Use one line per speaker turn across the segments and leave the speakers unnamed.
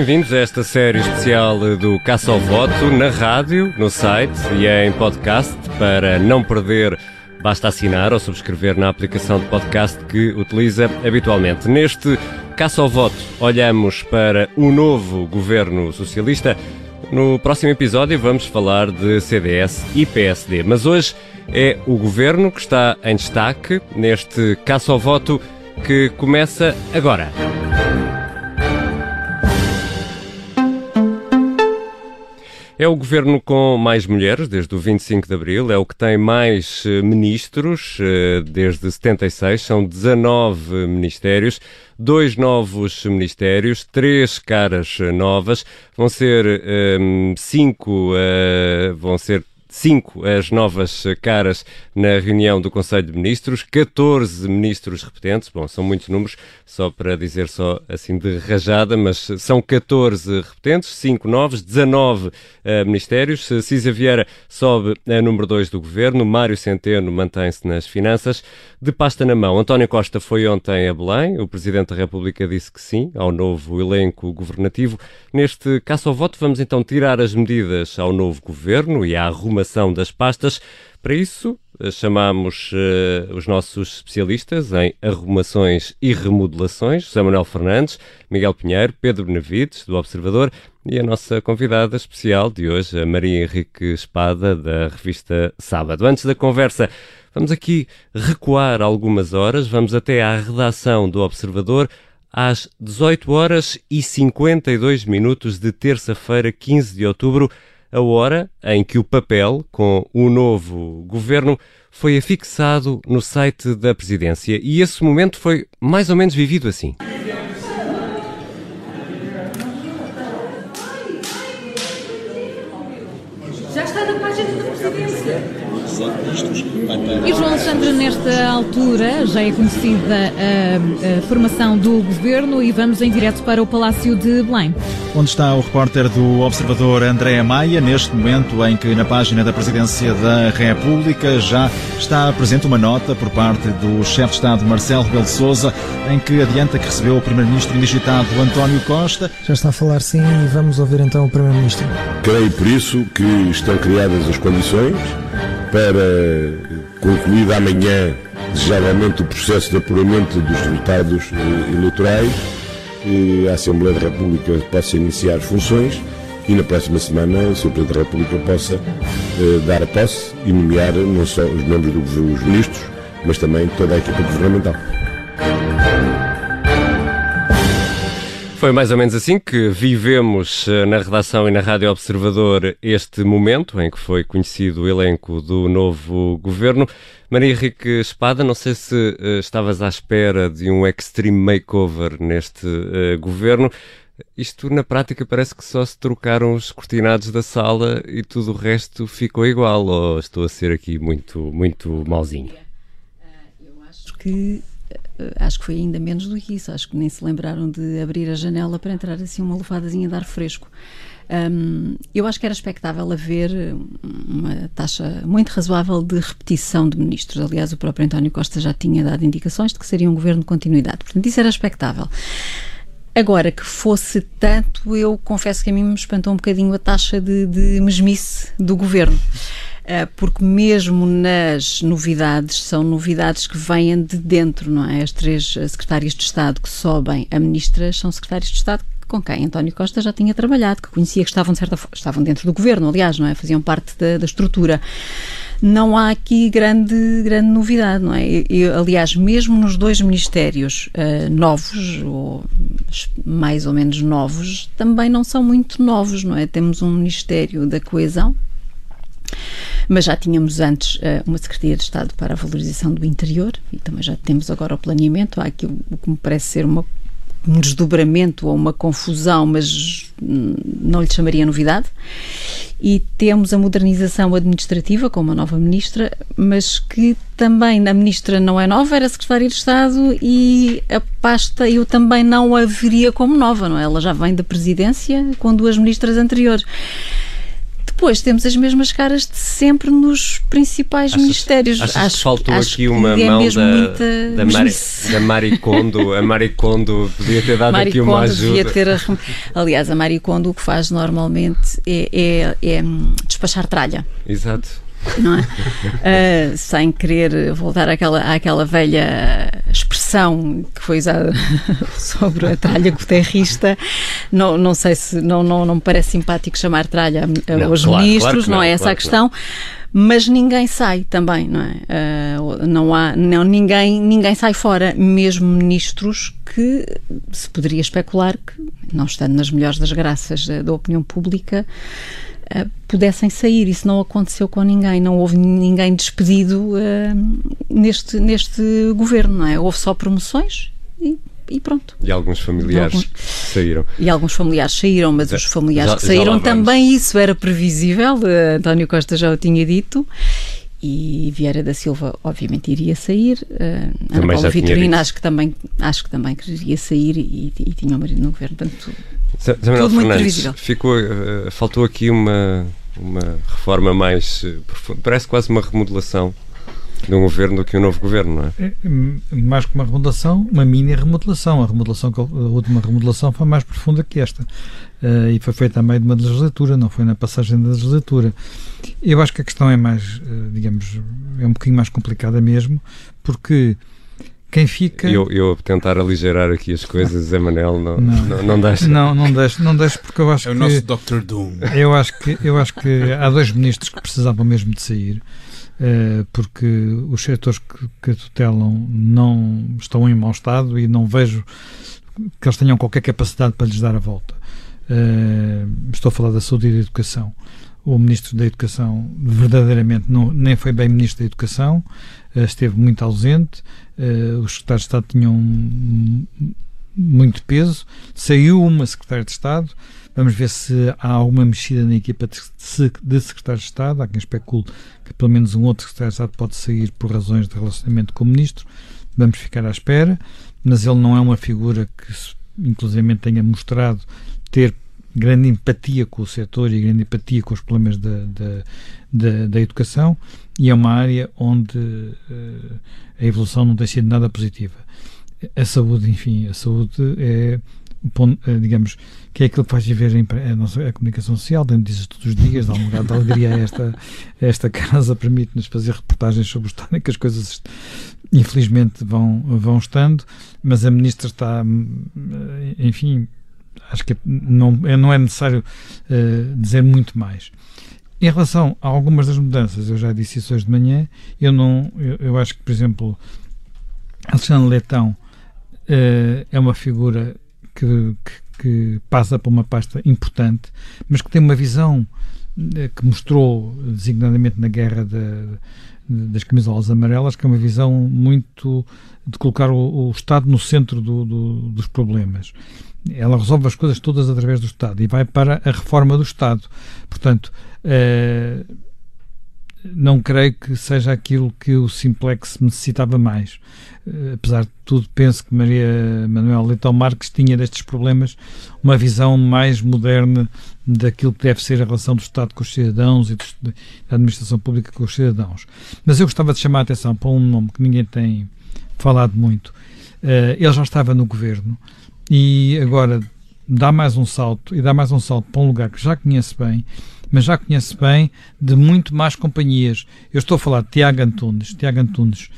bem-vindos a esta série especial do Caça ao Voto na rádio, no site e em podcast. Para não perder, basta assinar ou subscrever na aplicação de podcast que utiliza habitualmente. Neste Caça ao Voto, olhamos para o novo governo socialista. No próximo episódio, vamos falar de CDS e PSD. Mas hoje é o governo que está em destaque neste Caça ao Voto que começa agora. É o governo com mais mulheres desde o 25 de abril, é o que tem mais eh, ministros eh, desde 76, são 19 ministérios, dois novos ministérios, três caras novas, vão ser ehm, cinco, uh, vão ser cinco as novas caras na reunião do Conselho de Ministros, 14 ministros repetentes, bom, são muitos números, só para dizer só assim de rajada, mas são 14 repetentes, 5 novos, 19 uh, ministérios. Cisa Vieira sobe a número 2 do governo, Mário Centeno mantém-se nas finanças. De pasta na mão, António Costa foi ontem a Belém, o Presidente da República disse que sim ao novo elenco governativo. Neste caso ao voto, vamos então tirar as medidas ao novo governo e à arrumação das pastas. Para isso, chamamos uh, os nossos especialistas em arrumações e remodelações, José Manuel Fernandes, Miguel Pinheiro, Pedro Benavides, do Observador, e a nossa convidada especial de hoje, a Maria Henrique Espada, da revista Sábado. Antes da conversa, vamos aqui recuar algumas horas, vamos até à redação do Observador, às 18 horas e 52 minutos de terça-feira, 15 de outubro, a hora em que o papel com o novo governo foi afixado no site da presidência. E esse momento foi mais ou menos vivido assim.
Já está na página da presidência. E João Alexandre, nesta altura já é conhecida a, a, formação do governo e vamos em direto para o Palácio de Belém.
Onde está o repórter do Observador André Maia, neste momento em que na página da Presidência da República já está presente uma nota por parte do chefe de Estado Marcelo Rebelo de Sousa, em que adianta que recebeu o Primeiro-Ministro indigitado António Costa.
Já está a falar sim e vamos ouvir então o Primeiro-Ministro.
Creio por isso que estão criadas as condições para concluir amanhã, desejavelmente, o processo de apuramento dos resultados eleitorais, a Assembleia da República possa iniciar as funções e na próxima semana o Sr. Presidente da República possa eh, dar a posse e nomear não só os membros dos ministros, mas também toda a equipa governamental.
Foi mais ou menos assim que vivemos eh, na redação e na Rádio Observador este momento em que foi conhecido o elenco do novo governo. Maria Henrique Espada, não sei se uh, estavas à espera de um extreme makeover neste uh, governo. Isto na prática parece que só se trocaram os cortinados da sala e tudo o resto ficou igual, ou estou a ser aqui muito, muito malzinho?
Eu acho que acho que foi ainda menos do que isso. Acho que nem se lembraram de abrir a janela para entrar assim uma lufadazinha de ar fresco. Um, eu acho que era expectável haver uma taxa muito razoável de repetição de ministros. Aliás, o próprio António Costa já tinha dado indicações de que seria um governo de continuidade. Portanto, isso era expectável. Agora, que fosse tanto, eu confesso que a mim me espantou um bocadinho a taxa de, de mesmice do governo. Eh, porque mesmo nas novidades, são novidades que vêm de dentro, não é? As três secretárias de Estado que sobem a ministras são secretários de Estado com quem António Costa já tinha trabalhado, que conhecia que estavam, de certa estavam dentro do governo, aliás, não é? Faziam parte da, da estrutura não há aqui grande, grande novidade, não é? Eu, aliás, mesmo nos dois ministérios uh, novos, ou mais ou menos novos, também não são muito novos, não é? Temos um Ministério da Coesão, mas já tínhamos antes uh, uma Secretaria de Estado para a Valorização do Interior e também já temos agora o planeamento. Há aqui o que me parece ser uma, um desdobramento ou uma confusão, mas não lhe chamaria novidade. E temos a modernização administrativa com uma nova ministra, mas que também a ministra não é nova, era secretária de Estado e a pasta eu também não a veria como nova, não é? Ela já vem da presidência com duas ministras anteriores. Depois temos as mesmas caras de sempre nos principais
achas,
ministérios.
Achas
acho,
que faltou
acho
aqui uma
é
mão da,
muita
da, Mari, da Maricondo? A Maricondo podia ter dado
Maricondo
aqui uma ajuda.
Ter a, aliás, a Maricondo o que faz normalmente é, é, é despachar tralha.
Exato
não é? Uh, sem querer voltar àquela, àquela velha expressão que foi usada sobre a tralha guterrista, não, não sei se não, não, não me parece simpático chamar tralha aos claro, ministros, claro não, é essa claro a questão. Mas ninguém sai também, não é? Uh, não há, não, ninguém, ninguém sai fora, mesmo ministros que se poderia especular que, não estando nas melhores das graças da opinião pública, uh, pudessem sair. Isso não aconteceu com ninguém, não houve ninguém despedido uh, neste, neste governo, não é? Houve só promoções e e pronto.
E alguns familiares alguns, saíram.
E alguns familiares saíram, mas já, os familiares já, que saíram também isso era previsível, uh, António Costa já o tinha dito. E Vieira da Silva, obviamente, iria sair. Uh, Ana Paula Vitorino, acho que também acho que também queria sair e, e, e tinha o marido no governo. Portanto,
Samuel tudo muito previsível. Ficou, uh, faltou aqui uma, uma reforma mais uh, profunda. Parece quase uma remodelação de um governo do que um novo governo, não é? é?
Mais que uma remodelação, uma mini remodelação. A remodelação, a última remodelação foi mais profunda que esta. Uh, e foi feita a meio de uma legislatura, não foi na passagem da legislatura. Eu acho que a questão é mais, uh, digamos, é um bocadinho mais complicada mesmo, porque quem fica.
Eu, eu tentar aligerar aqui as coisas, Zé Manel, não, não, não, não deixa.
Não, não deixa, não deixa porque eu acho
é
que.
É o nosso Dr. Doom.
Eu acho, que, eu acho que há dois ministros que precisavam mesmo de sair, uh, porque os setores que, que tutelam não estão em mau estado e não vejo que eles tenham qualquer capacidade para lhes dar a volta. Uh, estou a falar da saúde e da educação o Ministro da Educação verdadeiramente não, nem foi bem Ministro da Educação, esteve muito ausente, uh, os secretários de Estado tinham muito peso, saiu uma Secretária de Estado, vamos ver se há alguma mexida na equipa de Secretários de Estado, há quem especule que pelo menos um outro Secretário de Estado pode sair por razões de relacionamento com o Ministro, vamos ficar à espera, mas ele não é uma figura que inclusive tenha mostrado ter grande empatia com o setor e grande empatia com os problemas da, da, da, da educação e é uma área onde uh, a evolução não tem sido nada positiva. A saúde, enfim, a saúde é, é digamos, que é aquilo que faz viver a, nossa, a comunicação social, dando isso todos os dias, dá um lugar de alegria a esta, a esta casa, permite-nos fazer reportagens sobre o estado em que as coisas infelizmente vão, vão estando, mas a ministra está, enfim, acho que não, é, não é necessário uh, dizer muito mais. Em relação a algumas das mudanças, eu já disse isso hoje de manhã, eu não, eu, eu acho que, por exemplo, Alexandre Leitão uh, é uma figura que, que, que, passa por uma pasta importante, mas que tem uma visão uh, que mostrou designadamente na guerra de, das camisolas amarelas, que é uma visão muito de colocar o, o Estado no centro do, do, dos problemas ela resolve as coisas todas através do Estado e vai para a reforma do Estado. Portanto, eh, não creio que seja aquilo que o Simplex necessitava mais. Eh, apesar de tudo, penso que Maria Manuel Leitão Marques tinha destes problemas uma visão mais moderna daquilo que deve ser a relação do Estado com os cidadãos e da administração pública com os cidadãos. Mas eu gostava de chamar a atenção para um nome que ninguém tem falado muito. Uh, ele já estava no governo, e agora dá mais um salto e dá mais um salto para um lugar que já conhece bem, mas já conhece bem de muito mais companhias. Eu estou a falar de Tiago Antunes. Tiago Antunes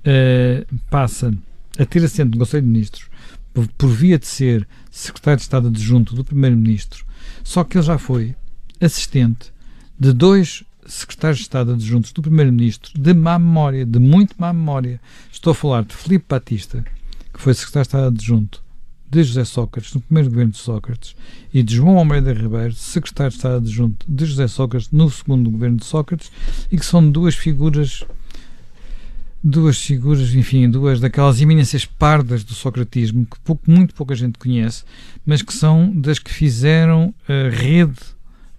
uh, passa a ter assento no Conselho de Ministros por, por, via de ser secretário de Estado adjunto do Primeiro-Ministro, só que ele já foi assistente de dois secretários de Estado adjuntos do Primeiro-Ministro de má memória, de muito má memória. Estou a falar de Filipe Batista, que foi secretário de Estado adjunto de José Sócrates, no primeiro governo de Sócrates, e de João Almeida Ribeiro, secretário de Estado adjunto de José Sócrates, no segundo governo de Sócrates, e que são duas figuras duas figuras, enfim, duas daquelas eminências pardas do socratismo que pouco, muito pouca gente conhece, mas que são das que fizeram a rede,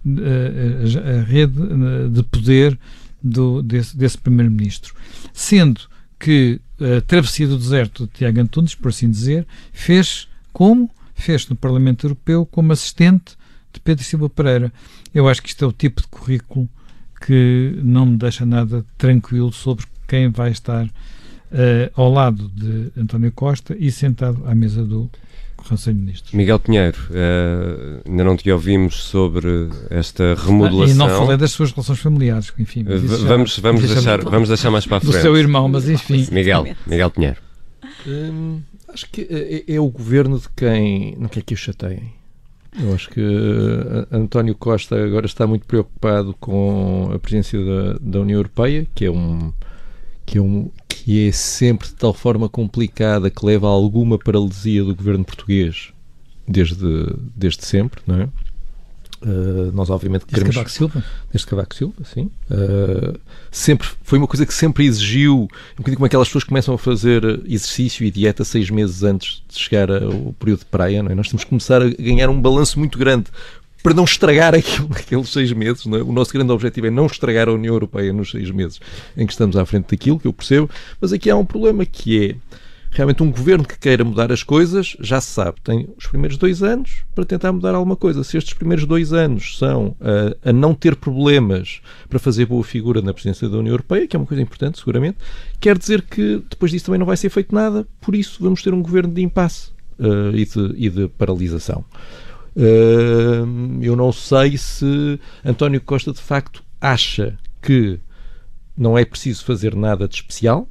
a, a rede de poder do, desse, desse primeiro-ministro. Sendo que a travessia do deserto de Tiago Antunes, por assim dizer, fez como fez no Parlamento Europeu como assistente de Pedro Silva Pereira. Eu acho que isto é o tipo de currículo que não me deixa nada tranquilo sobre quem vai estar uh, ao lado de António Costa e sentado à mesa do Conselho de Ministros.
Miguel Pinheiro, uh, ainda não te ouvimos sobre esta remodelação. Ah,
e não falei das suas relações familiares, enfim.
vamos, vamos, deixar, vamos deixar mais para a frente.
Do seu irmão, mas enfim.
Miguel, Miguel Pinheiro.
Hum, acho que é, é, o governo de quem não quer que o chateiem. Eu acho que uh, António Costa agora está muito preocupado com a presidência da, da União Europeia, que é um que é, um, que é sempre de tal forma complicada que leva a alguma paralisia do governo português desde, desde sempre, não é? Uh, nós obviamente
desde queremos... Cavaco Silva?
Desde Cavaco Silva, sim. Uh, sempre, foi uma coisa que sempre exigiu, um bocadinho como aquelas pessoas que começam a fazer exercício e dieta seis meses antes de chegar ao período de praia, não é? Nós temos que começar a ganhar um balanço muito grande para não estragar aquilo naqueles seis meses. É? O nosso grande objetivo é não estragar a União Europeia nos seis meses em que estamos à frente daquilo, que eu percebo, mas aqui há um problema que é realmente um governo que queira mudar as coisas, já se sabe, tem os primeiros dois anos para tentar mudar alguma coisa. Se estes primeiros dois anos são a, a não ter problemas para fazer boa figura na presidência da União Europeia, que é uma coisa importante, seguramente, quer dizer que depois disso também não vai ser feito nada, por isso vamos ter um governo de impasse uh, e, de, e de paralisação. Uh, eu não sei se António Costa de facto acha que não é preciso fazer nada de especial,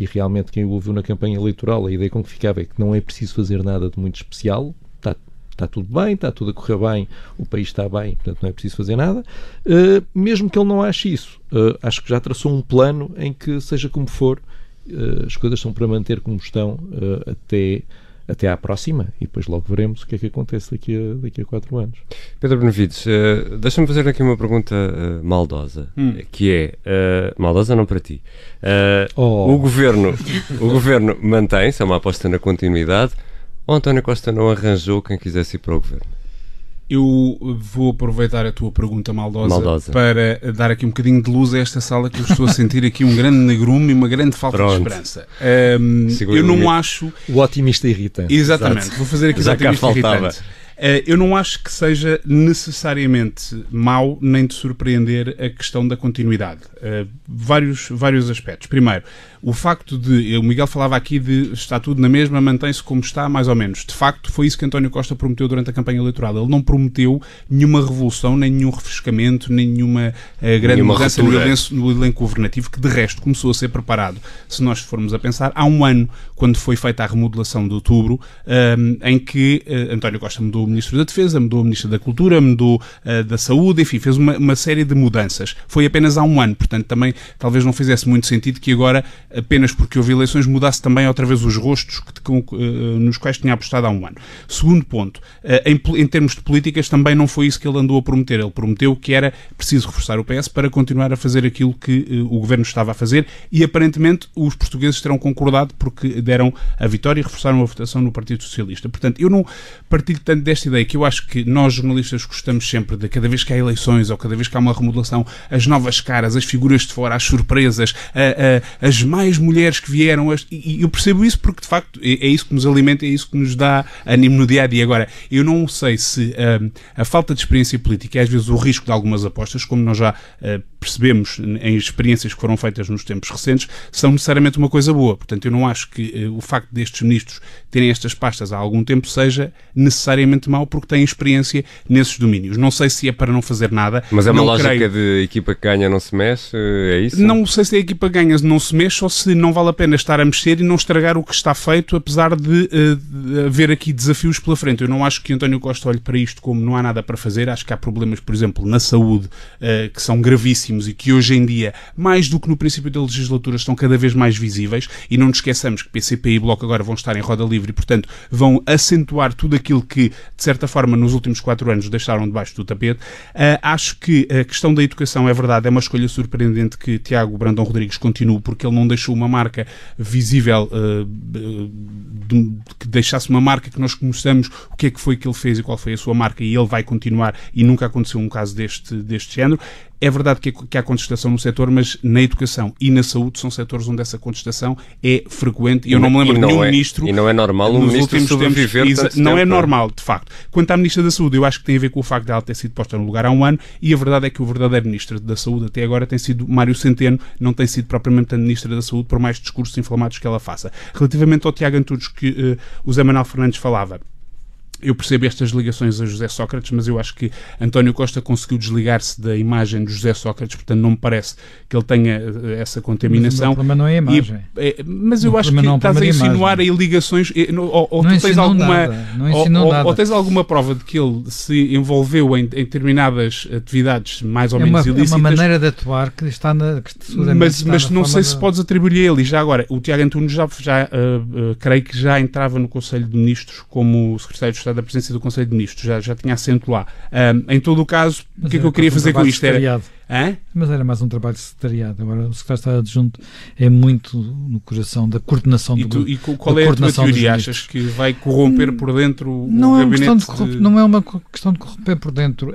e realmente quem o ouviu na campanha eleitoral, a ideia com que ficava é que não é preciso fazer nada de muito especial, está, está tudo bem, está tudo a correr bem, o país está bem, portanto não é preciso fazer nada. Uh, mesmo que ele não ache isso, uh, acho que já traçou um plano em que, seja como for, uh, as coisas são para manter como estão até até à próxima e depois logo veremos o que é que acontece daqui a, daqui a quatro anos.
Pedro Benevides, uh, deixa-me fazer aqui uma pergunta uh, maldosa, hum. que é, uh, maldosa não para ti, oh. o, governo, o governo mantém-se, é uma aposta na continuidade, ou António Costa não arranjou quem quisesse ir para o governo?
Eu vou aproveitar a tua pergunta maldosa,
maldosa,
para dar aqui um bocadinho de luz a esta sala que eu estou a sentir aqui um grande negrume e uma grande falta Pronto. de esperança. Um, eu não acho.
O otimista irritante.
Exatamente, Exato. vou fazer aqui
Já
o otimista
irritante.
Uh, eu não acho que seja necessariamente mau nem de surpreender a questão da continuidade. Uh, vários, vários aspectos. Primeiro, o facto de. O Miguel falava aqui de está tudo na mesma, mantém-se como está, mais ou menos. De facto, foi isso que António Costa prometeu durante a campanha eleitoral. Ele não prometeu nenhuma revolução, nem nenhum refrescamento, nem nenhuma uh, grande nenhuma mudança no elenco, no elenco, governativo, que de resto começou a ser preparado, se nós formos a pensar, há um ano, quando foi feita a remodelação de outubro, um, em que uh, António Costa mudou o Ministro da Defesa, mudou o Ministro da Cultura, mudou uh, da Saúde, enfim, fez uma, uma série de mudanças. Foi apenas há um ano, portanto, também talvez não fizesse muito sentido que agora apenas porque houve eleições mudasse também outra vez os rostos que, com, uh, nos quais tinha apostado há um ano. Segundo ponto, uh, em, em, termos de políticas também não foi isso que ele andou a prometer. Ele prometeu que era preciso reforçar o PS para continuar a fazer aquilo que uh, o governo estava a fazer e aparentemente os portugueses terão concordado porque deram a vitória e reforçaram a votação no Partido Socialista. Portanto, eu não partilho tanto desta ideia que eu acho que nós jornalistas gostamos sempre de cada vez que há eleições ou cada vez que há uma remodelação, as novas caras, as figuras de fora, as surpresas, a, a, as mais mulheres que vieram. E eu percebo isso porque, de facto, é, é isso que nos alimenta, é isso que nos dá ânimo no dia a dia. Agora, eu não sei se um, a falta de experiência política e às vezes o risco de algumas apostas, como nós já uh, percebemos em experiências que foram feitas nos tempos recentes, são necessariamente uma coisa boa. Portanto, eu não acho que uh, o facto destes ministros terem estas pastas há algum tempo seja necessariamente mau porque têm experiência nesses domínios. Não sei se é para não fazer nada.
Mas é uma
não
lógica
creio...
de equipa que ganha não se mexe, é isso?
Não sei se a equipa ganha não se mexe ou se não vale a pena estar a mexer e não estragar o que está feito, apesar de, uh, de haver aqui desafios pela frente. Eu não acho que António Costa olhe para isto como não há nada para fazer. Acho que há problemas, por exemplo, na saúde, uh, que são gravíssimos e que hoje em dia, mais do que no princípio da legislatura, estão cada vez mais visíveis. E não nos esqueçamos que PCP e Bloco agora vão estar em roda livre e, portanto, vão acentuar tudo aquilo que, de certa forma, nos últimos quatro anos deixaram debaixo do tapete. Uh, acho que a questão da educação é verdade, é uma escolha surpreendente que Tiago Brandão Rodrigues continue, porque ele não deixou uma marca visível uh, de, que deixasse uma marca que nós conheçamos o que é que foi que ele fez e qual foi a sua marca e ele vai continuar e nunca aconteceu um caso deste, deste género. É verdade que que há contestação no setor, mas na educação e na saúde são setores onde essa contestação é frequente. E eu não me lembro de nenhum
é,
ministro.
E não é normal um ministro sobreviver tempos,
Não é normal, de facto. Quanto à ministra da Saúde, eu acho que tem a ver com o facto de ela ter sido posta no lugar há um ano e a verdade é que o verdadeiro ministro da Saúde até agora tem sido Mário Centeno, não tem sido propriamente a ministra da Saúde, por mais discursos inflamados que ela faça. Relativamente ao Tiago Antunes que uh, o Zé Manuel Fernandes falava, eu percebo estas ligações a José Sócrates, mas eu acho que António Costa conseguiu desligar-se da imagem de José Sócrates, portanto não me parece que ele tenha eh, essa contaminação. Mas
o problema não é a imagem.
E, é, mas eu acho que não estás a insinuar aí ligações, ou, ou tu tens alguma, ou, ou, tens alguma prova de que ele se envolveu em, em determinadas atividades mais ou
é
menos
uma,
ilícitas.
É uma maneira de atuar que está na. Que
mas
está
mas
na
não sei
de...
se podes atribuir a ele. E já agora, o Tiago Antunes já, já uh, uh, creio que já entrava no Conselho de Ministros como secretário de Estado da Presidência do Conselho de Ministros, já, já tinha assento lá. Um, em todo o caso, o que é que eu queria fazer com isto? Era,
Hã? Mas era mais um trabalho de secretariado. Agora, o secretário de adjunto é muito no coração da coordenação
do E qual é a tua teoria? Achas que vai corromper por dentro
não
o
é
gabinete?
Uma de... Não é uma questão de corromper por dentro.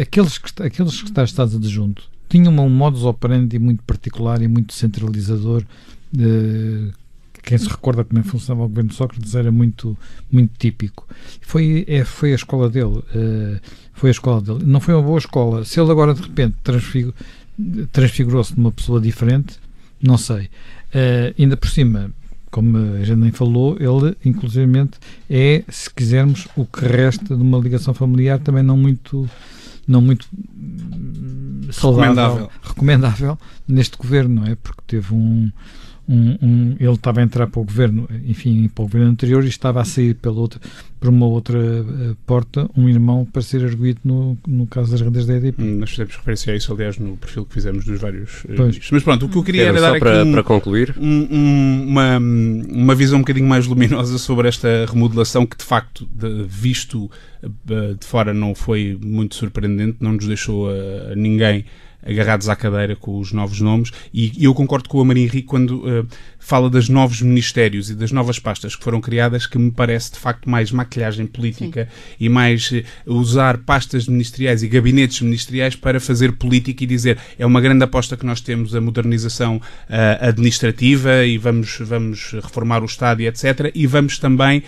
Aqueles, aqueles secretários de Estado adjunto tinham um modus operandi muito particular e muito centralizador. Quem se recorda como funcionava o governo de Sócrates era muito, muito típico. Foi, é, foi a escola dele. Uh, foi a escola dele. Não foi uma boa escola. Se ele agora de repente transfigu, transfigurou-se numa pessoa diferente, não sei. Uh, ainda por cima, como a gente nem falou, ele, inclusivamente, é, se quisermos, o que resta de uma ligação familiar também não muito não muito saudável, recomendável. recomendável neste governo, não é? Porque teve um, um, um, ele estava a entrar para o governo, enfim, para o governo anterior e estava a sair pela outra, por uma outra uh, porta, um irmão para ser arguído no, no caso das rendas da EDP.
Hum, nós fizemos referência a isso, aliás, no perfil que fizemos dos vários uh, Mas pronto, o que eu queria era,
era
dar
para,
aqui um,
para concluir.
Um, uma, uma visão um bocadinho mais luminosa sobre esta remodelação que, de facto, de, visto uh, de fora, não foi muito surpreendente, não nos deixou a, a ninguém agarrados à cadeira com os novos nomes, e, eu concordo com a Maria Henrique quando uh, fala das novos ministérios e das novas pastas que foram criadas, que me parece de facto mais maquilhagem política Sim. e mais uh, usar pastas ministeriais e gabinetes ministeriais para fazer política e dizer é uma grande aposta que nós temos a modernização uh, administrativa e vamos, vamos reformar o Estado e etc. E vamos também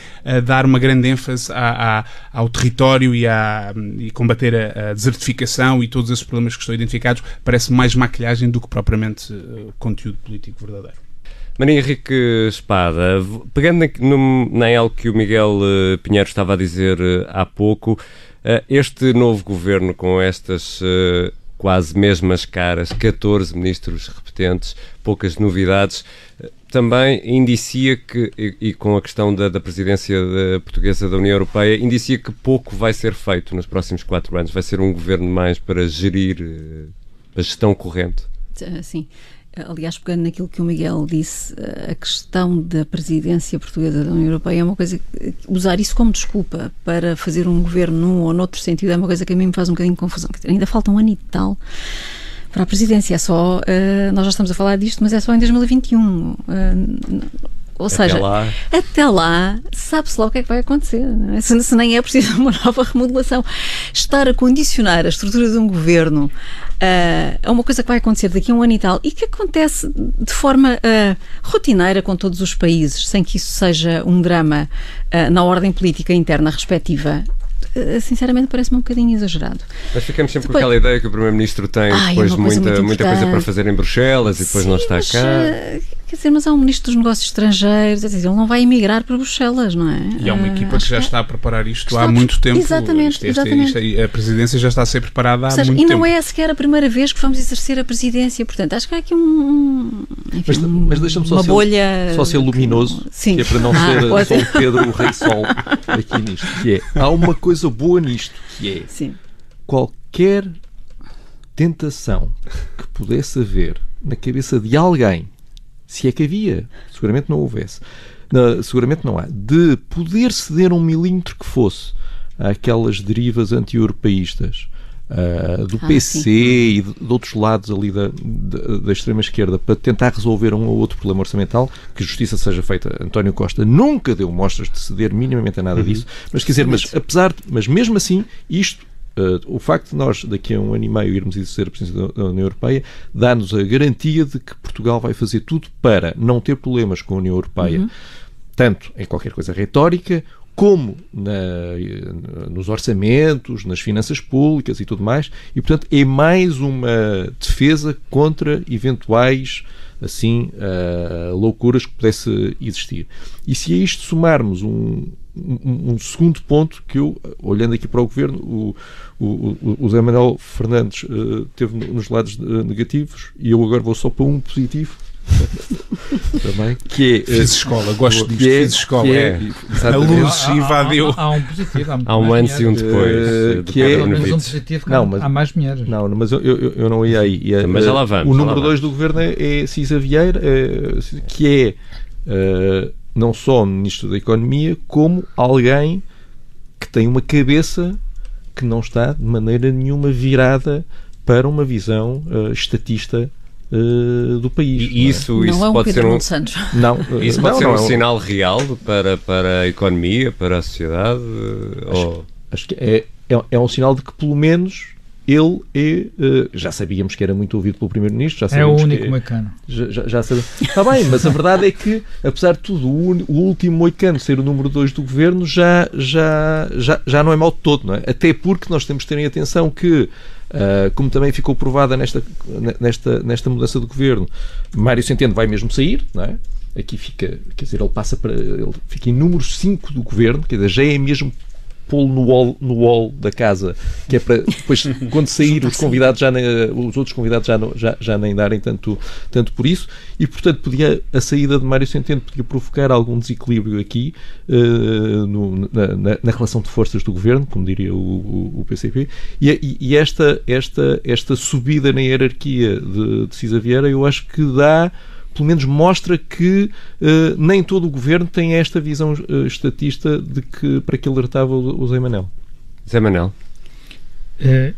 dar uma grande ênfase à, à, ao território e, à, e combater a, a desertificação e todos esses problemas que estão identificados parece mais maquilhagem do que propriamente uh, conteúdo político verdadeiro.
Maria Henrique Espada, pegando em algo que o Miguel uh, Pinheiro estava a dizer uh, há pouco, este novo governo com estas quase mesmas caras, 14 ministros repetentes, poucas novidades, também indicia que, e, e com a questão da, da presidência da portuguesa da União Europeia, indicia que pouco vai ser feito nos próximos quatro anos. Vai ser um governo mais para gerir a gestão corrente.
Sim. Aliás, pegando naquilo que o Miguel disse, a questão da presidência portuguesa da União Europeia é uma coisa. Usar isso como desculpa para fazer um governo num ou noutro sentido é uma coisa que a mim me faz um bocadinho de confusão. Ainda falta um ano e tal para a presidência. É só. Uh, nós já estamos a falar disto, mas é só em 2021. Uh, ou
até
seja,
lá.
até lá, sabe-se lá o que é que vai acontecer. É? Se, se, nem é preciso uma nova remodelação. Estar a condicionar a estrutura de um governo uh, a uma coisa que vai acontecer daqui a um ano e tal e que acontece de forma uh, rotineira com todos os países, sem que isso seja um drama uh, na ordem política interna respectiva, sinceramente parece-me um bocadinho exagerado.
Mas ficamos sempre depois... com aquela ideia que o Primeiro-Ministro tem Ai, depois muita, muita coisa para fazer em Bruxelas e depois
Sim,
não está
mas,
cá.
Quer dizer, mas há um Ministro dos Negócios Estrangeiros, dizer, ele não vai emigrar para Bruxelas, não é?
E há uma equipa que já está a preparar isto há muito tempo.
Exatamente,
isto,
exatamente.
Isto, a presidência já está a ser preparada há
seja,
muito
tempo.
E
não é sequer a primeira vez que vamos exercer a presidência, portanto, acho que há aqui um. Enfim,
mas, mas deixa-me só,
uma
ser,
bolha
só ser luminoso,
Sim.
que é para não
ah,
ser só o Pedro o Rei Sol aqui nisto. Que é, há uma coisa boa nisto, que é
Sim.
qualquer tentação que pudesse haver na cabeça de alguém se é que havia, seguramente não houvesse, não, seguramente não há, de poder ceder um milímetro que fosse àquelas derivas anti-europeístas uh, do ah, PC sim. e de, de, outros lados ali da, da, da extrema-esquerda para tentar resolver um ou outro problema orçamental, que justiça seja feita. António Costa nunca deu mostras de ceder minimamente a nada uhum. disso, mas quer dizer, mas apesar, de, mas mesmo assim, isto uh, o facto de nós, daqui a um ano e meio, irmos exercer a presidência da União Europeia, dá-nos a garantia de que Portugal vai fazer tudo para não ter problemas com a União Europeia, uhum. tanto em qualquer coisa retórica, como na, nos orçamentos, nas finanças públicas e tudo mais, e portanto é mais uma defesa contra eventuais assim uh, loucuras que pudesse existir. E se a isto somarmos um, um, um, segundo ponto que eu, olhando aqui para o governo, o, o, o Zé Manuel Fernandes uh, teve nos lados uh, negativos e eu agora vou só para um positivo também, que é,
fiz escola, gosto disto, é, fiz escola. É,
é, a luz invadiu. Há, há, há, um positivo, há,
há um antes e um depois. Uh,
que é, mas um positivo não, mas, há mais mulheres.
Não, mas eu, eu, eu não ia aí. Ia,
mas já lá vamos.
O número 2 do governo é, é Cisa Vieira, é, que é uh, não só Ministro da Economia, como alguém que tem uma cabeça que não está de maneira nenhuma virada para uma visão uh, estatista uh, do país.
E é? isso, isso
não
pode
é um
ser um
Santos.
Não,
isso
não,
pode
não,
ser um não. sinal real para, para a economia, para a sociedade?
Acho, ou... acho que é, é, é um sinal de que pelo menos ele é. Uh, já sabíamos que era muito ouvido pelo Primeiro-Ministro.
É o único que, moicano.
Já, já, já sabemos. Está bem, mas a verdade é que, apesar de tudo, o, o último moicano ser o número 2 do governo já, já, já, já não é mau de todo, não é? Até porque nós temos de ter em atenção que Uh, como também ficou provada nesta, nesta, nesta mudança do governo, Mário Centeno vai mesmo sair, não é? Aqui fica, quer dizer, ele passa para. ele fica em número 5 do governo, quer dizer, já é mesmo pô-lo no wall, no wall da casa, que é para depois, quando sair, os convidados já, os outros convidados já, não, já, já nem darem tanto, tanto por isso, e portanto podia, a saída de Mário Centeno podia provocar algum desequilíbrio aqui uh, no, na, na, na, relação de forças do governo, como diria o, o, o PCP, e, e, esta, esta, esta subida na hierarquia de, de Cisa Vieira eu acho que dá pelo menos mostra que uh, nem todo o governo tem esta visão uh, estatista de que para que alertava o, o Zé Manel.
Zé Manel.
É,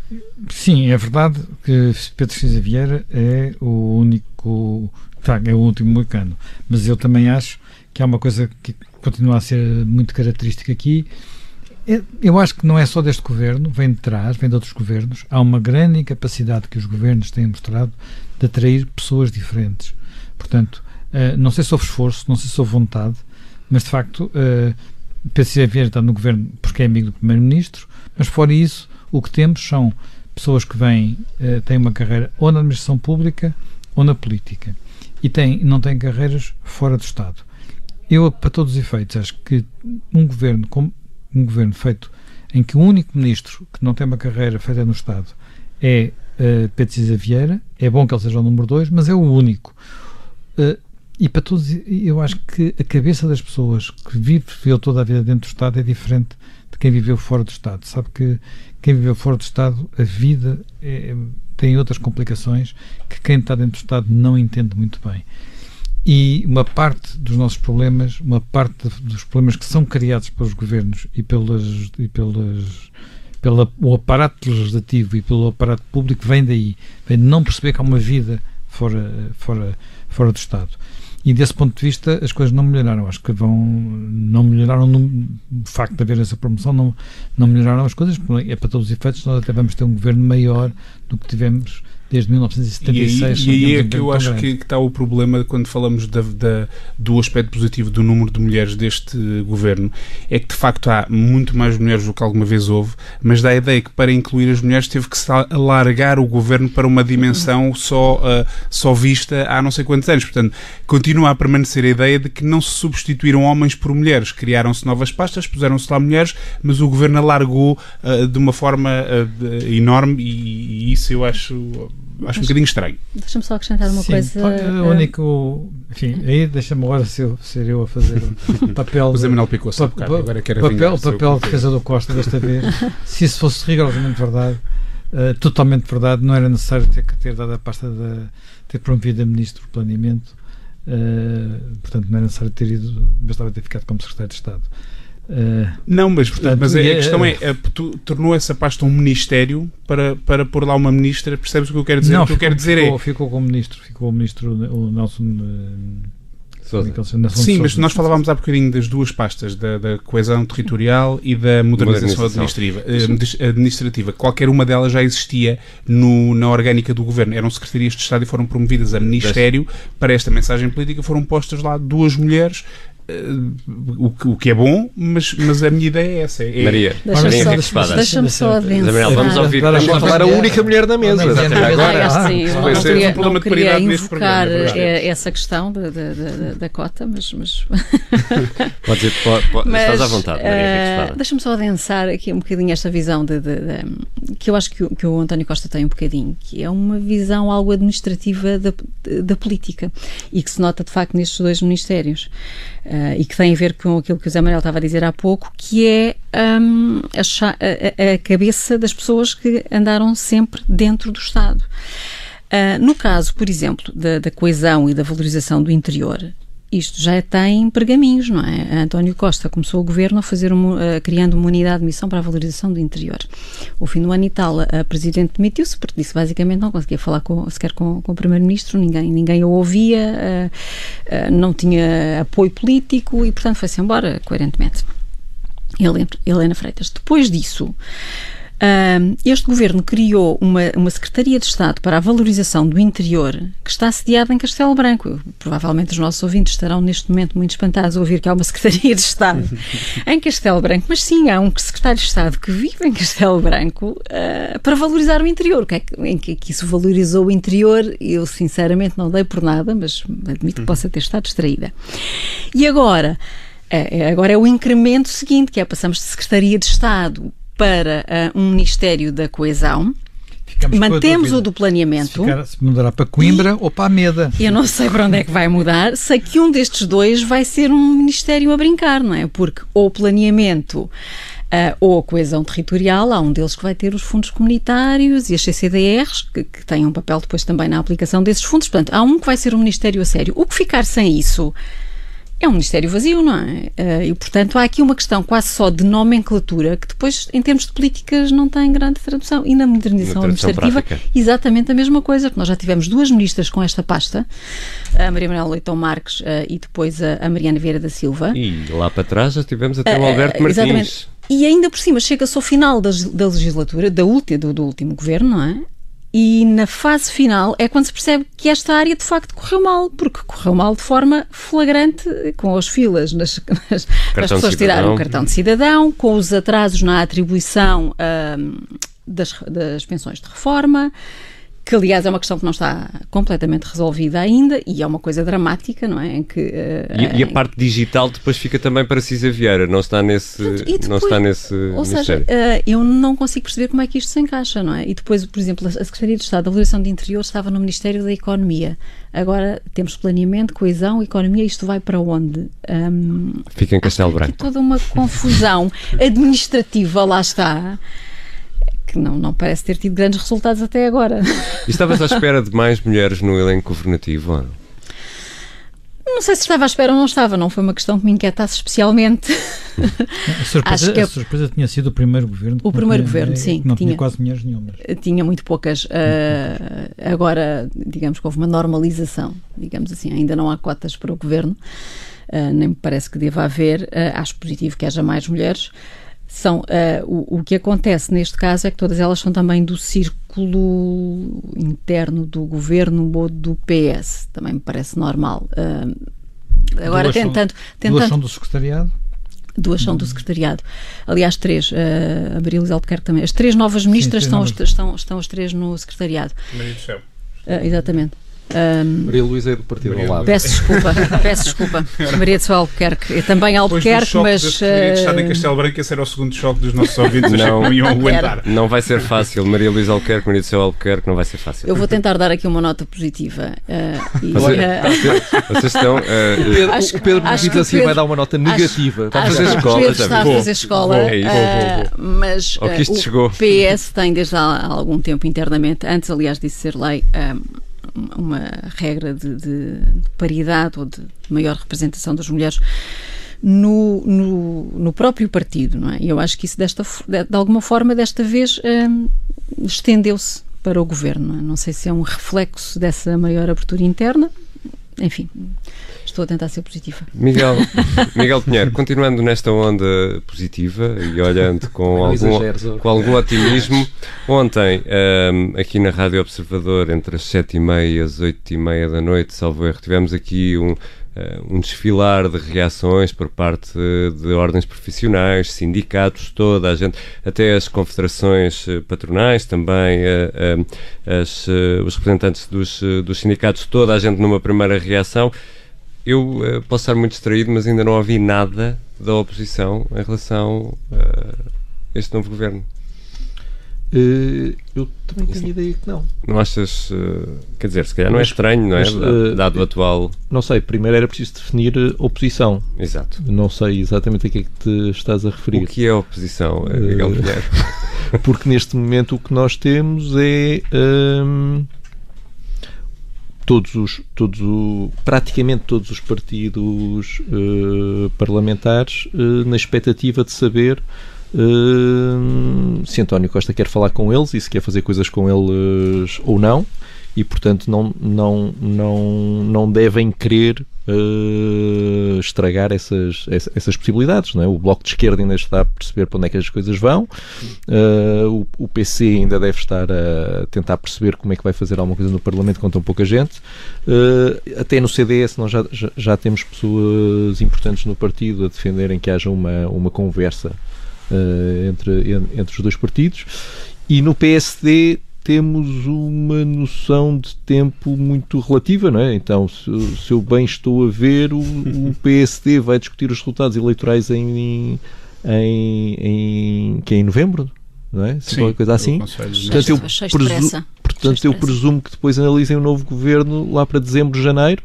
sim, é verdade que Pedro Cisa Vieira é o único, tá, é o último moicano, mas eu também acho que há uma coisa que continua a ser muito característica aqui. É, eu acho que não é só deste governo, vem de trás, vem de outros governos. Há uma grande incapacidade que os governos têm mostrado de atrair pessoas diferentes. Portanto, uh, não sei se houve esforço, não sei se houve vontade, mas de facto, uh, PCC Vieira está no governo porque é amigo do Primeiro-Ministro, mas fora isso, o que temos são pessoas que vêm, uh, têm uma carreira ou na administração pública ou na política e têm, não têm carreiras fora do Estado. Eu, para todos os efeitos, acho que um governo, como um governo feito em que o único ministro que não tem uma carreira feita no Estado é uh, Pedro Cisa Vieira, é bom que ele seja o número 2, mas é o único. Uh, e para todos, eu acho que a cabeça das pessoas que viveu toda a vida dentro do Estado é diferente de quem viveu fora do Estado. Sabe que quem viveu fora do Estado, a vida é, tem outras complicações que quem está dentro do Estado não entende muito bem. E uma parte dos nossos problemas, uma parte dos problemas que são criados pelos governos e pelas, e pelas pelo aparato legislativo e pelo aparato público vem daí, vem de não perceber que há uma vida fora, fora, fora do Estado. E desse ponto de vista as coisas não melhoraram. Acho que vão não melhoraram no facto de haver essa promoção não, não melhoraram as coisas, é para todos os efeitos nós até vamos ter um governo maior do que tivemos desde 1976.
E aí, e aí é que eu acho que, que, está o problema quando falamos da, da, do aspecto positivo do número de mulheres deste governo, é que de facto há muito mais mulheres do que alguma vez houve, mas dá a ideia que para incluir as mulheres teve que alargar o governo para uma dimensão só, uh, só vista há não sei quantos anos. Portanto, continua a permanecer a ideia de que não se substituíram homens por mulheres. Criaram-se novas pastas, puseram-se lá mulheres, mas o governo alargou uh, de uma forma uh, enorme e, e isso eu acho acho um bocadinho estranho.
Deixa-me só acrescentar uma
Sim,
coisa.
O eh, único. Enfim, aí deixa-me agora ser, ser eu a fazer o papel.
o Zé Manuel picou pa, pa, agora quero
papel, papel de defesa do Costa desta vez. Se isso fosse rigorosamente verdade, uh, totalmente verdade, não era necessário ter, ter dado a pasta de ter promovido a Ministro do Planeamento. Uh, portanto, não era necessário ter ido, bastava ter ficado como Secretário de Estado.
Uh, não, mas, portanto, mas a, a questão é, é tornou essa pasta um ministério para, para pôr lá uma ministra, percebes o que eu quero dizer?
Não,
o que
ficou,
eu quero dizer
ficou,
é...
ficou como ministro, ficou o ministro o Nelson uh,
Sim, mas nós falávamos há bocadinho das duas pastas, da, da coesão territorial e da modernização, administrativa, eh, administrativa. Qualquer uma delas já existia no, na orgânica do governo. Eram secretarias de Estado e foram promovidas a Ministério. Para esta mensagem política foram postas lá duas mulheres o, o que é bom, mas, mas a minha ideia é essa. É,
Maria,
deixa-me só, deixa só adentrar.
vamos ouvir.
Vamos falar a única mulher da mesa.
Agora, ah, sim, não, não queria, um não queria invocar é essa questão da, da, da, da cota, mas... mas...
pode dizer, pode, pode, mas, estás à vontade,
Maria. Uh, deixa-me só adensar aqui um bocadinho esta visão de, de, de, que eu acho que, que o António Costa tem um bocadinho, que é uma visão algo administrativa da, da política e que se nota de facto nestes dois ministérios. Uh, e que tem a ver com aquilo que o Zé Manuel estava a dizer há pouco, que é um, a, a, cabeça das pessoas que andaram sempre dentro do Estado. Uh, no caso, por exemplo, da, da coesão e da valorização do interior, isto já tem pergaminhos, não é? António Costa começou o governo a fazer uh, criando uma unidade de missão para a valorização do interior. O fim do ano e tal, a Presidente demitiu-se porque disse basicamente não conseguia falar com, sequer com, com o Primeiro-Ministro, ninguém, ninguém o ouvia, não tinha apoio político e, portanto, foi-se embora coerentemente. Helena Freitas. Depois disso, este governo criou uma, uma Secretaria de Estado para a Valorização do Interior que está sediada em Castelo Branco. Provavelmente os nossos ouvintes estarão neste momento muito espantados a ouvir que há uma Secretaria de Estado em Castelo Branco, mas sim, há um Secretário de Estado que vive em Castelo Branco uh, para valorizar o interior. Que é que, em que, que isso valorizou o interior, eu sinceramente não dei por nada, mas admito que possa ter estado distraída. E agora. Eh, agora é o incremento seguinte, que é passamos de Secretaria de Estado para uh, um Ministério da Coesão. Ficamos Mantemos o do planeamento.
Se, se mudará para Coimbra ou para a Meda.
Eu não sei para onde é que vai mudar. Sei que um destes dois vai ser um ministério a brincar, não é? Porque ou o planeamento Uh, ou a coesão territorial, há um deles que vai ter os fundos comunitários e as CCDRs, que, que têm um papel depois também na aplicação desses fundos. Portanto, há um que vai ser um ministério a sério. O que ficar sem isso é um ministério vazio, não é? Eh, e, portanto, há aqui uma questão quase só de nomenclatura que depois, em termos de políticas, não tem grande tradução. E na modernização administrativa, prática. exatamente a mesma coisa, porque nós já tivemos duas ministras com esta pasta, a Maria Manuela Leitão Marques eh, e depois a Mariana Vieira da Silva.
E lá para trás já tivemos até o eh, Alberto Martins. Exatamente.
E ainda por cima, chega-se ao final da, da legislatura, da última, do, do último governo, não é? E na fase final é quando se percebe que esta área de facto correu mal, porque correu mal de forma flagrante, com as filas nas, nas as pessoas tiraram o cartão de cidadão, com os atrasos na atribuição hum, das, das pensões de reforma que aliás é uma questão que não está completamente resolvida ainda e é uma coisa dramática, não é? Em que, uh,
e, e, a parte digital depois fica também para Cisa Vieira, não está nesse, depois, não está nesse
Ou seja, uh, eu não consigo perceber como é que isto se encaixa, não é? E depois, por exemplo, a Secretaria de Estado da Valorização de Interior estava no Ministério da Economia. Agora temos planeamento, coesão, economia, isto vai para onde? Um,
fica em Castelo Branco.
Toda uma confusão administrativa, lá está que não, não parece ter tido grandes resultados até agora.
E estavas à espera de mais mulheres no elenco governativo? Ou não?
Não sei se estava à espera ou não estava, não foi uma questão que me inquietasse especialmente.
A surpresa, a surpresa tinha sido o primeiro governo.
O primeiro tinha, governo, sim.
Não tinha, tinha quase mulheres nenhumas.
Tinha muito poucas. Muito uh. Agora, digamos que houve uma normalização, digamos assim, ainda não há cotas para o governo, uh, nem me parece que deva haver. Uh, acho positivo que haja mais mulheres são uh, o, o que acontece neste caso é que todas elas são também do círculo interno do governo ou do PS. Também me parece normal. Uh, agora duas tentando, são, tentando.
Duas são do secretariado?
Duas são do secretariado. Aliás, três. Uh, a Marilis Albuquerque também. As três novas ministras Sim, estão, novas... Estão, estão as três no secretariado.
Maria do Céu.
Uh, exatamente.
Um, Maria Luísa é do Partido Maria ao lado.
Peço desculpa, peço desculpa. Maria de São Albuquerque. Eu também Albuquerque, mas.
Uh, Estado em Castelo Branco, esse era o segundo choque dos nossos ouvintes. Não, não iam aguentar.
Não vai ser fácil. Maria Luísa Albuquerque, Maria de São Albuquerque, não vai ser fácil.
Eu vou tentar dar aqui uma nota positiva. Uh, e,
Você, uh, vocês estão. Uh,
o Pedro, acho, o Pedro acho assim Pedro, vai dar uma nota negativa.
Está a fazer escola. Pedro está a fazer escola. É isso. Mas o PS tem desde há algum tempo internamente, antes aliás disso ser lei uma regra de, de, paridade ou de maior representação das mulheres no, no, no, próprio partido, não é? E eu acho que isso, desta, de, de alguma forma, desta vez hum, estendeu-se para o governo. Não, é? não sei se é um reflexo dessa maior abertura interna, enfim, estou a tentar ser positiva.
Miguel, Miguel Pinheiro, continuando nesta onda positiva e olhando com, algum, com algum otimismo, ontem um, aqui na Rádio Observador, entre as 7h30 e as 8h30 da noite, salvo erro, tivemos aqui um eh, um desfilar de reações por parte de ordens profissionais, sindicatos, toda a gente, até as confederações eh, patronais, também eh, as, os representantes dos, dos sindicatos, toda a gente numa primeira reação. Eu posso estar muito distraído, mas ainda não ouvi nada da oposição em relação a este novo governo.
Uh, eu também tenho a ideia que não.
Não achas. Uh, quer dizer, se calhar não é estranho, não é? Mas, uh, dado o atual.
Não sei, primeiro era preciso definir oposição.
Exato.
Não sei exatamente a que é que te estás a referir.
O que é oposição, Miguel Pinheiro?
Porque neste momento o que nós temos é. Um, todos os, todos o, praticamente todos os partidos parlamentares na expectativa de saber Uh, se António Costa quer falar com eles e se quer fazer coisas com eles ou não, e portanto não, não, não, não devem querer uh, estragar essas, essas possibilidades. Não é? O Bloco de Esquerda ainda está a perceber para onde é que as coisas vão, uh, o, o, PC ainda deve estar a tentar perceber como é que vai fazer alguma coisa no Parlamento com tão pouca gente. Uh, até no CDS nós já, já, já temos pessoas importantes no partido a defenderem que haja uma, uma conversa entre, entre os dois partidos. E no PSD temos uma noção de tempo muito relativa, não é? Então, se, se eu bem estou a ver, o, o PSD vai discutir os resultados eleitorais em, em, em, que é em novembro, não é?
Se Sim,
coisa assim. Portanto, eu, presu portanto eu presumo que depois analisem o novo governo lá para dezembro, janeiro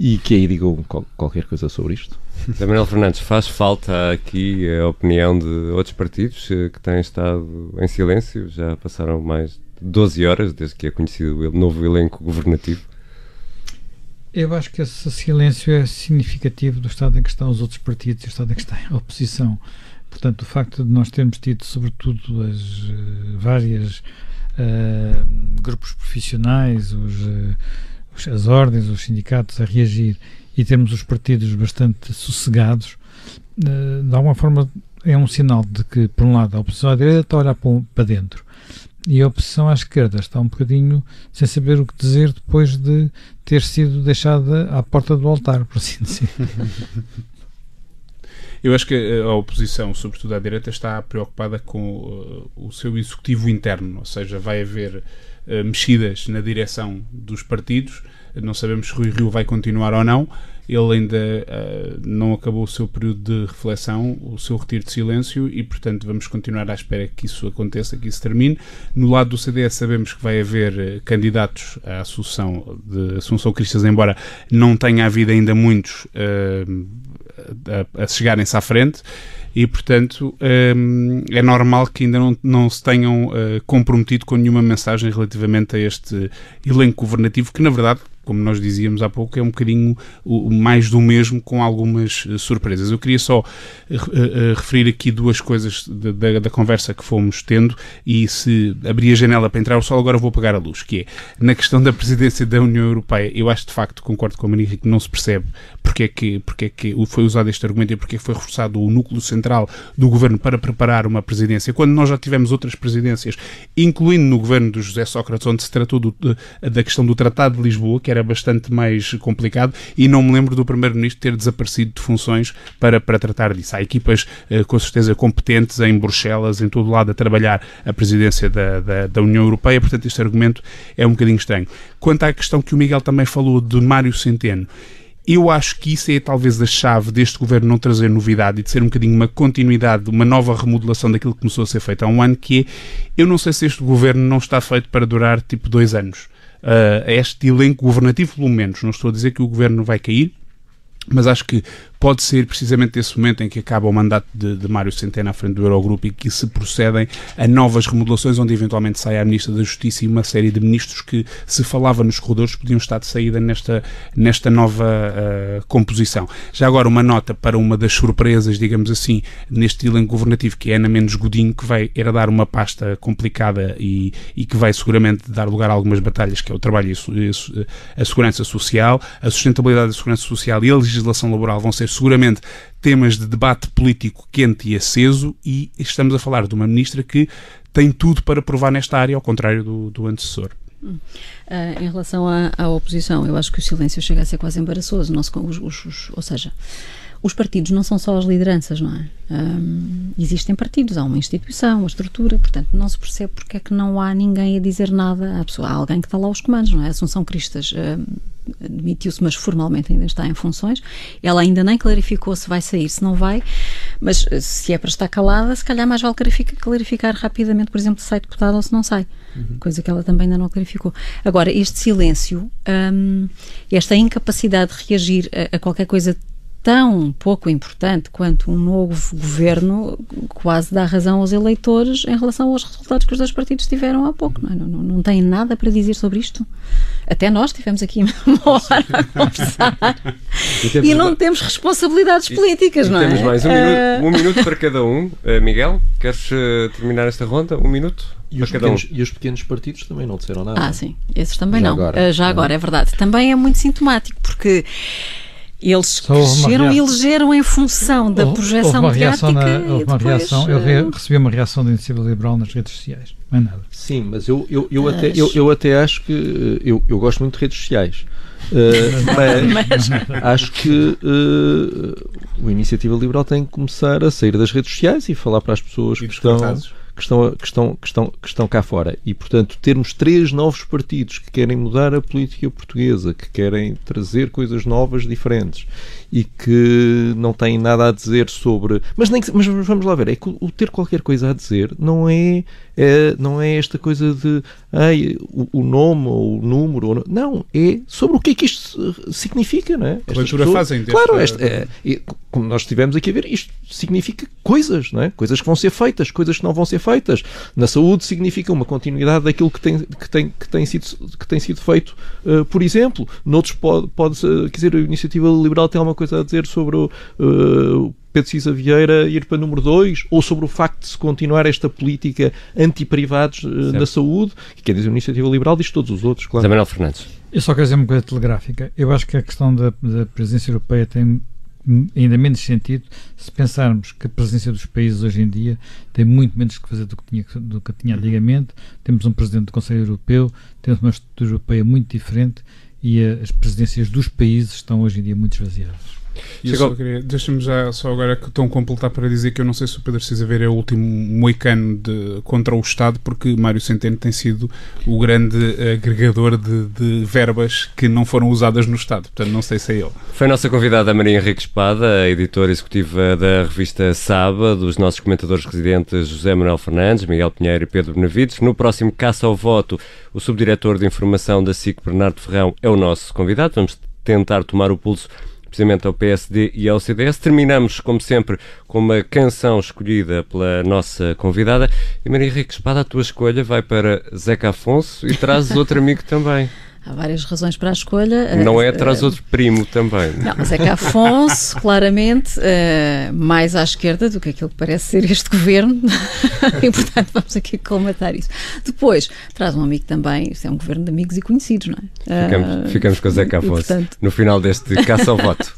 e que aí digam qualquer coisa sobre isto.
Manuel Fernandes, faz falta aqui a opinião de outros partidos eh, que têm estado em silêncio? Já passaram mais de 12 horas desde que é conhecido o novo elenco governativo?
Eu acho que esse silêncio é significativo do estado em que estão os outros partidos e o estado em que está a oposição. Portanto, o facto de nós termos tido, sobretudo, as uh, várias uh, grupos profissionais, os, uh, as ordens, os sindicatos a reagir e termos os partidos bastante sossegados, de alguma forma é um sinal de que, por um lado, a oposição à direita está a olhar para dentro e a oposição à esquerda está um bocadinho sem saber o que dizer depois de ter sido deixada à porta do altar, por assim dizer.
Eu acho que a oposição, sobretudo à direita, está preocupada com uh, o seu executivo interno, ou seja, vai haver uh, mexidas na direção dos partidos não sabemos se Rui Rio vai continuar ou não. Ele ainda uh, não acabou o seu período de reflexão, o seu retiro de silêncio e, portanto, vamos continuar à espera que isso aconteça, que isso termine. No lado do CDS sabemos que vai haver uh, candidatos à Assunção de Assunção Cristas, embora não tenha havido ainda muitos uh, a, a chegarem-se à frente e, portanto, é normal que ainda não, não se tenham comprometido com nenhuma mensagem relativamente a este elenco governativo, que, na verdade, como nós dizíamos há pouco, é um bocadinho mais do mesmo com algumas uh, surpresas. Eu queria só uh, uh, referir aqui duas coisas da, da, conversa que fomos tendo e se abrir a janela para entrar o sol, agora vou apagar a luz, que é na questão da presidência da União Europeia, eu acho de facto, concordo com a Maria que não se percebe porque é que, porque é que foi usado este argumento e porque é foi reforçado o núcleo central do governo para preparar uma presidência, quando nós já tivemos outras presidências, incluindo no governo do José Sócrates, onde se tratou do, da questão do Tratado de Lisboa, que era bastante mais complicado, e não me lembro do Primeiro-Ministro ter desaparecido de funções para, para tratar disso. Há equipas, eh, com certeza, competentes em Bruxelas, em todo lado, a trabalhar a presidência da, da, da União Europeia, portanto, este argumento é um bocadinho estranho. Quanto à questão que o Miguel também falou de Mário Centeno, eu acho que isso é talvez a chave deste governo não trazer novidade e de ser um bocadinho uma continuidade, uma nova remodelação daquilo que começou a ser feito há um ano, que é, eu não sei se este governo não está feito para durar tipo dois anos uh, este elenco governativo, pelo menos. Não estou a dizer que o governo vai cair, mas acho que pode ser precisamente esse momento em que acaba o mandato de, de Mário Centeno à frente do Eurogrupo e que se procedem a novas remodelações, onde eventualmente sai a Ministra da Justiça e uma série de ministros que se falava nos corredores podiam estar de saída nesta, nesta nova uh, composição. Já agora, uma nota para uma das surpresas, digamos assim, neste elenco governativo, que é Ana Mendes Godinho, que vai herdar uma pasta complicada e, e que vai seguramente dar lugar a algumas batalhas, que é o trabalho e a segurança social, a sustentabilidade da segurança social e a legislação laboral vão ser seguramente temas de debate político quente e aceso e estamos a falar de uma ministra que tem tudo para provar nesta área, ao contrário do, do antecessor.
Uh, em relação à, à, oposição, eu acho que o silêncio chega a ser quase embaraçoso. Nosso, os, os, os, ou seja, os partidos não são só as lideranças, não é? Um, existem partidos, há uma instituição, uma estrutura, portanto não se percebe porque é que não há ninguém a dizer nada à pessoa. Há alguém que está lá aos comandos, não é? Assunção Cristas um, demitiu-se, mas formalmente ainda está em funções. Ela ainda nem clarificou se vai sair, se não vai, mas eh, se é para estar calada, se calhar mais vale clarificar, clarificar rapidamente, por exemplo, se sai deputada ou se não sai. Uhum. Coisa que ela também ainda não clarificou. Agora, este silêncio, um, esta incapacidade de reagir a, a qualquer coisa tão pouco importante quanto um novo governo quase dá razão aos eleitores em relação aos resultados que os dois partidos tiveram há pouco. Não, é? não, não, tem nada para dizer sobre isto. Até nós tivemos aqui uma hora a conversar e, e não temos responsabilidades políticas,
e,
não
temos é? Temos mais um, uh... minuto, um minuto para cada um. Uh, Miguel, queres uh, terminar esta ronda? Um minuto?
E os, pequenos, um. e os, pequenos, partidos também não disseram nada.
Ah, sim. Esses também já não. Agora, já agora, é verdade. Também é muito sintomático, porque eles cresceram e elegeram em função da projeção houve mediática. Na,
houve uma depois, reação, eu re, eh, recebi uma reação da Iniciativa Liberal nas redes sociais. Não é nada.
Sim, mas eu, eu, eu, mas... Até, eu, eu até acho que. Eh, eu, eu gosto muito de redes sociais. Uh, mas acho que uh, o Iniciativa Liberal tem que começar a sair das redes sociais e falar para as pessoas que estão que estão, que, estão, que, estão, que estão cá fora. E, portanto, termos três novos partidos que querem mudar a política portuguesa, que querem trazer coisas novas, diferentes e que não têm nada a dizer sobre. Mas, nem mas vamos lá ver, é que o ter qualquer coisa a dizer não é, é não é esta coisa de ai, o, o nome ou o número. Ou, não, é sobre o que é que isto significa, não é?
A leitura pessoas, fazem
deste... Claro, esta, é, é, como nós estivemos aqui a ver, isto significa coisas, não é? Coisas que vão ser feitas, coisas que não vão ser feitas. Na saúde significa uma continuidade daquilo que tem, que tem, que tem, sido, que tem sido feito, uh, por exemplo. Noutros pode, pode quer dizer, a iniciativa liberal tem alguma coisa a dizer sobre o, uh, Pedro Cisa Vieira ir para número 2, ou sobre o facto de se continuar esta política anti-privados uh, na saúde, que quer dizer, a Iniciativa Liberal diz todos os outros, claro.
Manuel Fernandes.
Eu só quero dizer uma coisa telegráfica. Eu acho que a questão da, da presidência europeia tem ainda menos sentido se pensarmos que a presença dos países hoje em dia tem muito menos que fazer do que tinha, do que tinha antigamente. Temos um presidente do Conselho Europeu, temos uma estrutura europeia muito diferente e as presidências dos países estão hoje em dia muito esvaziadas.
Deixa-me já só agora que estão completar para dizer que eu não sei se o Pedro Cisa Ver é o último moicano de, contra o Estado, porque Mário Centeno tem sido o grande agregador de, de, verbas que não foram usadas no Estado. Portanto, não sei se é ele.
Foi a nossa convidada Maria Henrique Espada, a editora executiva da revista Saba, dos nossos comentadores residentes José Manuel Fernandes, Miguel Pinheiro e Pedro Benavides. No próximo Caça ao Voto, o subdiretor de informação da SIC, Bernardo Ferrão, é o nosso convidado. Vamos tentar tomar o pulso precisamente ao PSD e ao CDS. Terminamos, como sempre, com uma canção escolhida pela nossa convidada. E Maria Henrique Espada, a tua escolha vai para Zeca Afonso e trazes outro amigo também.
Há várias razões para a escolha.
Não é traz uh, outro primo também.
Não, mas é que Afonso, claramente, uh, mais à esquerda do que aquilo que parece ser este governo. e, portanto, vamos aqui colmatar isso. Depois, traz um amigo também. Isto é um governo de amigos e conhecidos, não
é? Ficamos, ficamos com o Zeca Afonso portanto... no final deste caça ao voto.